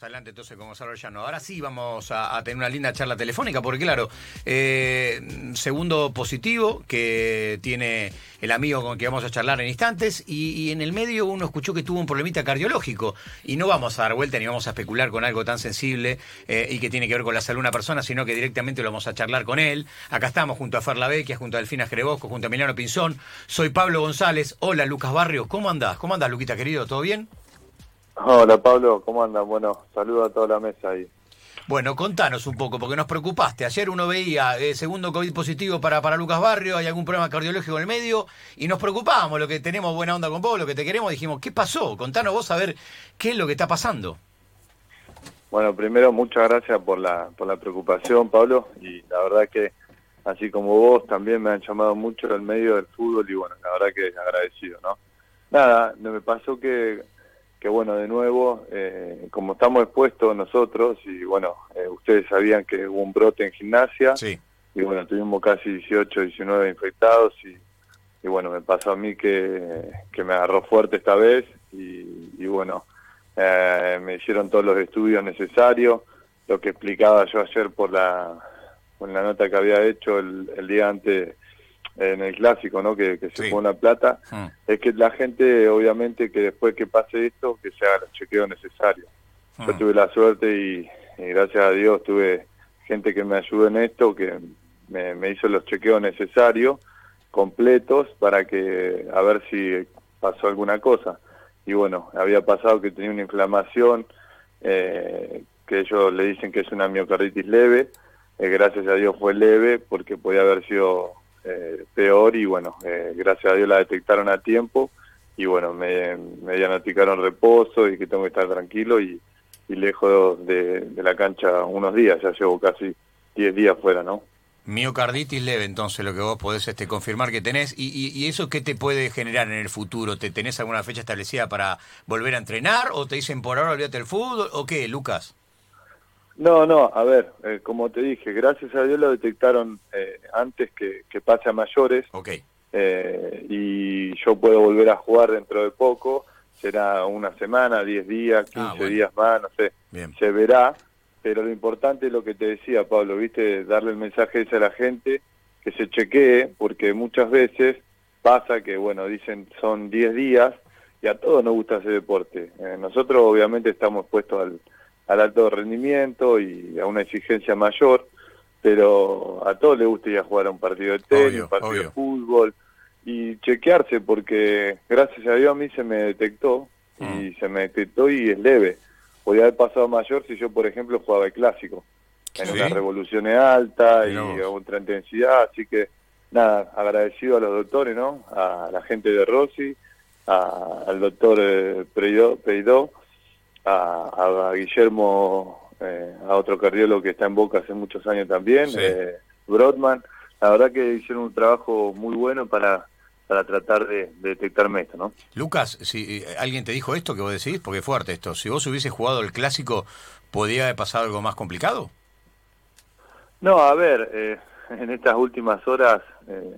Adelante entonces con Gonzalo Llano. Ahora sí vamos a, tener una linda charla telefónica porque claro, eh, segundo positivo que tiene el amigo con el que vamos a charlar en instantes y, en el medio uno escuchó que tuvo un problemita cardiológico y no vamos a dar vuelta ni vamos a especular con algo tan sensible eh, y que tiene que ver con la salud de una persona, sino que directamente lo vamos a charlar con él. Acá estamos junto a Ferla Vecchia, junto a Delfina Jerebosco, junto a Emiliano Pinzón. Soy Pablo González. Hola Lucas Barrios, ¿cómo andás? ¿Cómo andás Luquita querido? ¿Todo bien? Hola Pablo, ¿cómo andan? Bueno, saludo a toda la mesa ahí. Bueno, contanos un poco, porque nos preocupaste. Ayer uno veía eh, segundo COVID positivo para, para Lucas Barrio, hay algún problema cardiológico en el medio, y nos preocupábamos, lo que tenemos buena onda con vos, lo que te queremos, dijimos, ¿qué pasó? Contanos vos a ver qué es lo que está pasando. Bueno, primero muchas gracias por la, por la preocupación, Pablo, y la verdad que así como vos también me han llamado mucho el medio del fútbol y bueno, la verdad que agradecido, ¿no? Nada, me pasó que que bueno, de nuevo, eh, como estamos expuestos nosotros, y bueno, eh, ustedes sabían que hubo un brote en gimnasia, Sí. y bueno, tuvimos casi 18, 19 infectados, y, y bueno, me pasó a mí que, que me agarró fuerte esta vez, y, y bueno, eh, me hicieron todos los estudios necesarios, lo que explicaba yo ayer por la, por la nota que había hecho el, el día antes en el clásico, ¿no? Que, que se Sí. fue una plata, Mm. es que la gente, obviamente, que después que pase esto, que se haga los chequeos necesarios. Yo Mm. tuve la suerte y, y gracias a Dios tuve gente que me ayudó en esto, que me, me hizo los chequeos necesarios, completos, para que a ver si pasó alguna cosa. Y bueno, había pasado que tenía una inflamación, eh, que ellos le dicen que es una miocarditis leve, eh, gracias a Dios fue leve, porque podía haber sido eh, peor y bueno, eh, gracias a Dios la detectaron a tiempo y bueno, me, me diagnosticaron reposo y que tengo que estar tranquilo y, y lejos de, de la cancha unos días, ya llevo casi 10 días fuera, ¿no? Miocarditis leve, entonces, lo que vos podés este, confirmar que tenés. ¿Y, y, eso qué te puede generar en el futuro? ¿Te tenés alguna fecha establecida para volver a entrenar? ¿O te dicen por ahora olvídate del fútbol? ¿O qué, Lucas? No, no, a ver, eh, como te dije, gracias a Dios lo detectaron eh, antes que, que pase a mayores Ok. eh, y yo puedo volver a jugar dentro de poco, será una semana, 10 días, 15 Ah, bueno. días más, no sé, Bien. se verá, pero lo importante es lo que te decía, Pablo, viste, darle el mensaje ese a la gente, que se chequee, porque muchas veces pasa que, bueno, dicen son 10 días y a todos nos gusta hacer deporte. Eh, nosotros obviamente estamos expuestos al, al alto rendimiento y a una exigencia mayor, pero a todos les gusta ir a jugar a un partido de tenis, Obvio, un partido obvio. de fútbol y chequearse porque gracias a Dios a mí se me detectó y se me detectó y es leve. Podría haber pasado mayor si yo, por ejemplo, jugaba el clásico en Sí. unas revoluciones altas y a ultra intensidad, así que nada, agradecido a los doctores, ¿no? A la gente de Rossi, a- al doctor eh, Peidó, a, a Guillermo, eh, a otro cardiólogo que está en Boca hace muchos años también, Sí. eh, Brodman, la verdad que hicieron un trabajo muy bueno para, para tratar de, de detectarme esto, ¿no? Lucas, si eh, alguien te dijo esto que vos decís, porque es fuerte esto, si vos hubieses jugado el clásico, ¿podría haber pasado algo más complicado? No, a ver, eh, en estas últimas horas eh,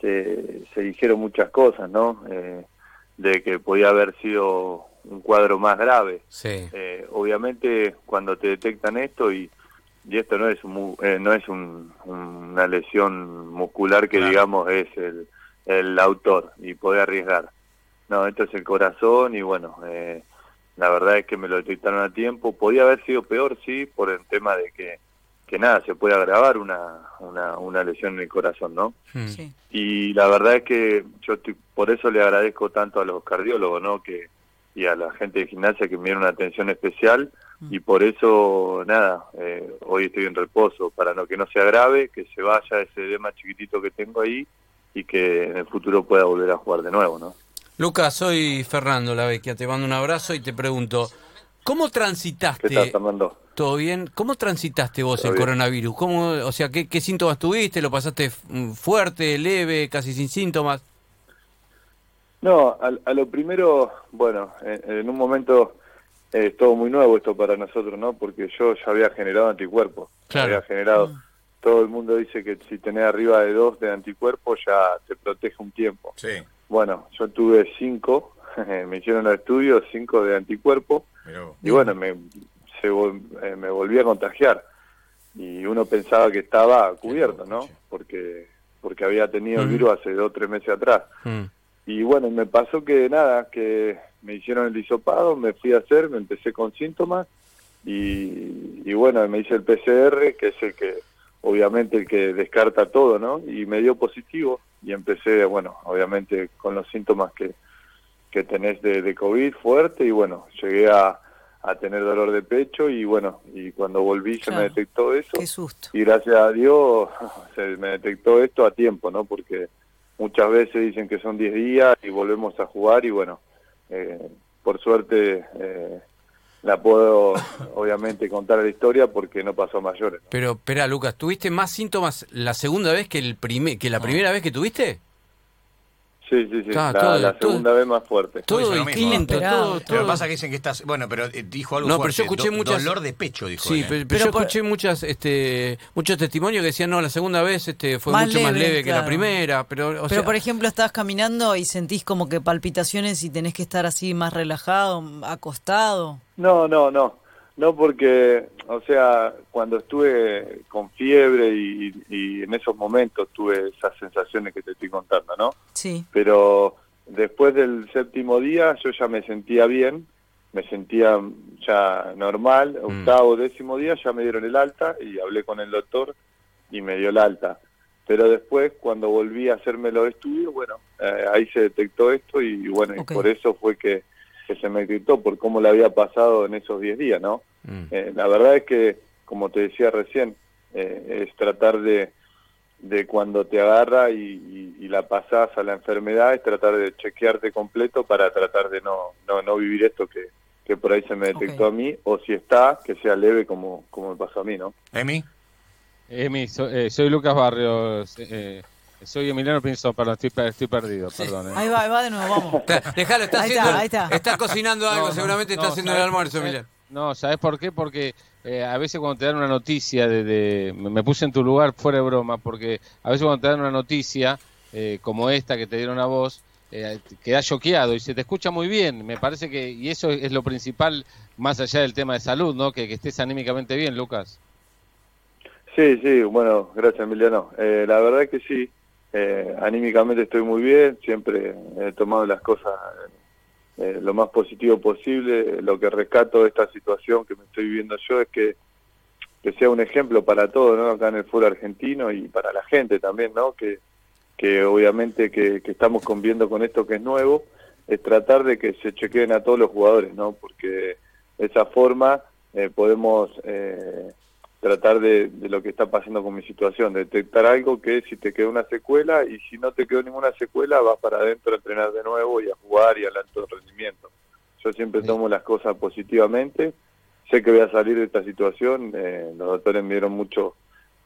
se, se dijeron muchas cosas, ¿no? Eh, de que podía haber sido un cuadro más grave. Sí. Eh, obviamente, cuando te detectan esto y, y esto no es un mu- eh, no es un- una lesión muscular que Claro. digamos es el, el autor y puede arriesgar. No, esto es el corazón y bueno, eh, la verdad es que me lo detectaron a tiempo. Podía haber sido peor, sí, por el tema de que, que nada, se puede agravar una, una, una lesión en el corazón, ¿no? Mm. Sí. Y la verdad es que yo estoy- por eso le agradezco tanto a los cardiólogos, ¿no? Que, y a la gente de gimnasia que me dieron una atención especial y por eso, nada, eh, hoy estoy en reposo para no que no se agrave, que se vaya ese edema chiquitito que tengo ahí y que en el futuro pueda volver a jugar de nuevo, ¿no? Lucas, soy Fernando Lavecchia, te mando un abrazo y te pregunto, ¿cómo ¿Qué transitaste? tal, Fernando? ¿Todo bien? ¿Cómo transitaste vos Todo el bien. coronavirus? ¿Cómo, o sea, ¿qué, qué síntomas tuviste? ¿Lo pasaste mm, fuerte, leve, casi sin síntomas? No, a, a lo primero, bueno, en, en un momento eh, es todo muy nuevo esto para nosotros, ¿no? Porque yo ya había generado anticuerpos. Claro. Había generado, todo el mundo dice que si tenés arriba de dos de anticuerpos ya te protege un tiempo. Sí. Bueno, yo tuve cinco, me hicieron los estudios, cinco de anticuerpos, y bueno, me se eh, me volví a contagiar y uno pensaba que estaba cubierto, ¿no? Porque porque había tenido el virus hace dos o tres meses atrás. Mm. Y bueno, me pasó que nada, que me hicieron el hisopado, me fui a hacer, me empecé con síntomas y, y bueno, me hice el PCR, que es el que, obviamente, el que descarta todo, ¿no? Y me dio positivo y empecé, bueno, obviamente con los síntomas que, que tenés de, de COVID fuerte y bueno, llegué a, a tener dolor de pecho y bueno, y cuando volví se me detectó eso. Qué susto. Y gracias a Dios se me detectó esto a tiempo, ¿no? Porque muchas veces dicen que son 10 días y volvemos a jugar y bueno, eh, por suerte eh, la puedo obviamente contar la historia porque no pasó a mayores. Pero espera, Lucas, ¿tuviste más síntomas la segunda vez que el primer que la primera vez que tuviste? Sí, sí, sí. la, segunda vez más fuerte. Todo distinto, todo, Pero pasa que dicen que estás. Bueno, pero eh, dijo algo. No, pero yo escuché muchas. Dolor de pecho, dijo. Sí, pero, yo escuché muchas, este, muchos testimonios que decían, no, la segunda vez este, fue mucho más leve que la primera. Pero, pero por ejemplo, estás caminando y sentís como que palpitaciones y tenés que estar así más relajado, acostado. No, no, no. No, porque, o sea, cuando estuve con fiebre y, en esos momentos tuve esas sensaciones que te estoy contando, ¿no? Sí. Pero después del séptimo día yo ya me sentía bien, me sentía ya normal, mm. octavo, décimo día ya me dieron el alta y hablé con el doctor y me dio el alta. Pero después, cuando volví a hacerme los estudios, bueno, eh, ahí se detectó esto y bueno, y por eso fue que que se me gritó por cómo le había pasado en esos 10 días, ¿no? Mm. Eh, la verdad es que, como te decía recién, eh, es tratar de, de cuando te agarra y, la pasás a la enfermedad, es tratar de chequearte completo para tratar de no, no, no vivir esto que, que por ahí se me detectó a mí, o si está, que sea leve como, como me pasó a mí, ¿no? ¿Emi? Emi, eh, soy Lucas Barrios. Eh, soy Emiliano Pinzón, perdón, estoy, perdido, perdón. Eh. Ahí va, ahí va de nuevo, vamos. Déjalo, está, haciendo, está, cocinando algo, seguramente está haciendo el almuerzo, Emiliano. No, ¿sabes por qué? Porque eh, a veces cuando te dan una noticia, de, me puse en tu lugar fuera de broma, porque a veces cuando te dan una noticia eh, como esta que te dieron a vos, eh, quedas choqueado y se te escucha muy bien. Me parece que, y eso es lo principal, más allá del tema de salud, ¿no? Que, que estés anímicamente bien, Lucas. Sí, sí, bueno, gracias Emiliano. la verdad es que sí, eh, anímicamente estoy muy bien, siempre he tomado las cosas eh, lo más positivo posible. Lo que rescato de esta situación que me estoy viviendo yo es que, que sea un ejemplo para todos, ¿no? Acá en el fútbol argentino y para la gente también, ¿no? Que, que obviamente que, que estamos conviviendo con esto que es nuevo, es tratar de que se chequeen a todos los jugadores, ¿no? Porque de esa forma eh, podemos eh, tratar de, lo que está pasando con mi situación, detectar algo que si te quedó una secuela y si no te quedó ninguna secuela vas para adentro a entrenar de nuevo y a jugar y al alto rendimiento. Yo siempre tomo las cosas positivamente, sé que voy a salir de esta situación, eh, los doctores me dieron mucho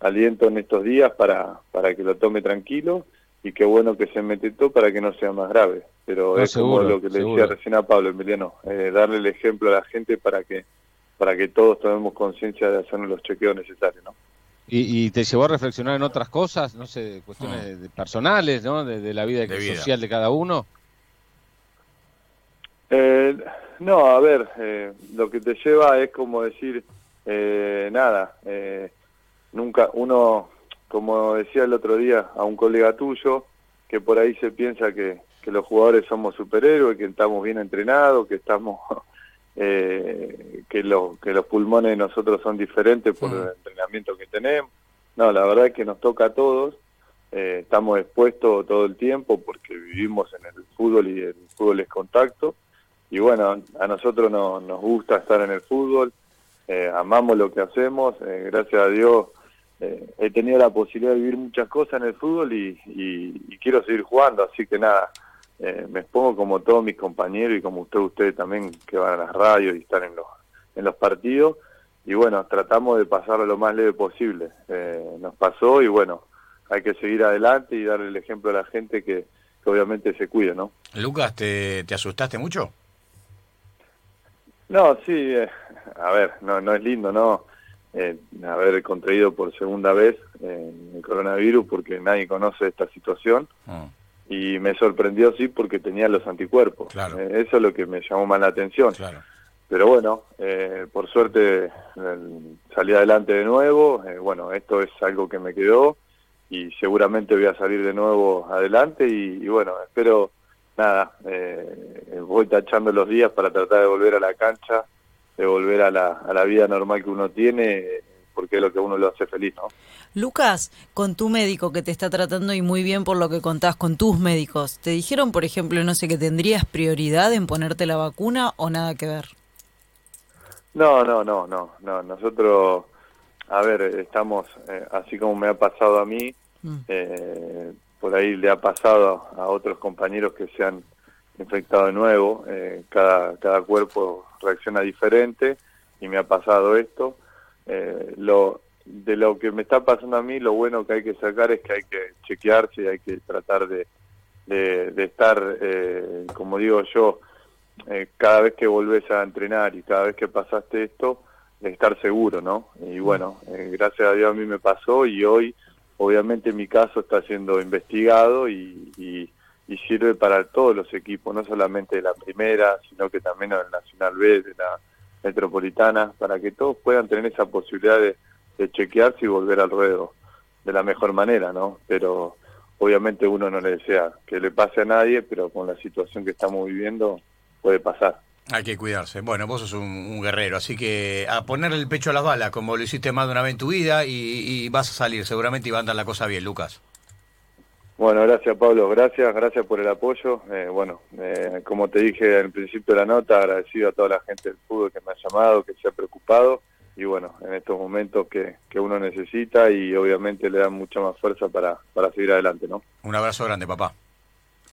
aliento en estos días para, para que lo tome tranquilo y qué bueno que se me detectó para que no sea más grave. Pero es como lo que le decía recién a Pablo Emiliano, eh, darle el ejemplo a la gente para que para que todos tomemos conciencia de hacernos los chequeos necesarios, ¿no? ¿Y, te llevó a reflexionar en otras cosas, no sé, cuestiones ah. personales, ¿no? De, la vida, social de cada uno. Eh, no, a ver, eh, lo que te lleva es como decir, eh, nada, nunca, uno, como decía el otro día a un colega tuyo, que por ahí se piensa que, que los jugadores somos superhéroes, que estamos bien entrenados, que estamos eh, que, lo, que los pulmones de nosotros son diferentes por el entrenamiento que tenemos. No, la verdad es que nos toca a todos, eh, estamos expuestos todo el tiempo porque vivimos en el fútbol y el fútbol es contacto. Y bueno, a nosotros no, nos gusta estar en el fútbol, eh, amamos lo que hacemos, eh, gracias a Dios he tenido la posibilidad de vivir muchas cosas en el fútbol y, y quiero seguir jugando, así que nada, eh, me expongo como todos mis compañeros y como usted, ustedes también que van a las radios y están en los, en los partidos. Y bueno, tratamos de pasarlo lo más leve posible. Eh, nos pasó y bueno, hay que seguir adelante y darle el ejemplo a la gente que, obviamente se cuide, ¿no? Lucas, ¿te, te asustaste mucho? No, sí, eh, a ver, no, no es lindo, ¿no? haber contraído por segunda vez el coronavirus porque nadie conoce esta situación. Ah y me sorprendió sí porque tenía los anticuerpos. Eh, eso es lo que me llamó más la atención. pero bueno, eh, por suerte salí adelante de nuevo, eh, bueno, esto es algo que me quedó y seguramente voy a salir de nuevo adelante y, bueno, espero, nada, eh, voy tachando los días para tratar de volver a la cancha, de volver a la, a la vida normal que uno tiene, porque es lo que uno lo hace feliz, ¿no? Lucas, con tu médico que te está tratando y muy bien por lo que contás con tus médicos, ¿te dijeron, por ejemplo, no sé, que tendrías prioridad en ponerte la vacuna o nada que ver? No, no, no, no, no. Nosotros, a ver, estamos, eh, así como me ha pasado a mí, mm. eh, por ahí le ha pasado a otros compañeros que se han infectado de nuevo. Eh, cada, cada cuerpo reacciona diferente y me ha pasado esto. Lo de lo que me está pasando a mí, lo bueno que hay que sacar es que hay que chequearse y hay que tratar de, de, de estar, como digo yo, eh, cada vez que volvés a entrenar y cada vez que pasaste esto, de estar seguro, ¿no? Y mm. bueno, eh, gracias a Dios a mí me pasó y hoy, obviamente, mi caso está siendo investigado y, y, sirve para todos los equipos, no solamente de la primera, sino que también del Nacional B, de la Metropolitana, para que todos puedan tener esa posibilidad de, chequearse y volver al ruedo de la mejor manera, ¿no? Pero obviamente uno no le desea que le pase a nadie, pero con la situación que estamos viviendo, puede pasar. Hay que cuidarse. Bueno, vos sos un, guerrero, así que a ponerle el pecho a las balas, como lo hiciste más de una vez en tu vida, y, vas a salir seguramente y va a andar la cosa bien, Lucas. Bueno, gracias Pablo, gracias, gracias por el apoyo. Eh, bueno, eh, como te dije al principio de la nota, agradecido a toda la gente del fútbol que me ha llamado, que se ha preocupado, y bueno, en estos momentos que, que uno necesita y obviamente le da mucha más fuerza para, para seguir adelante, ¿no? Un abrazo grande, papá.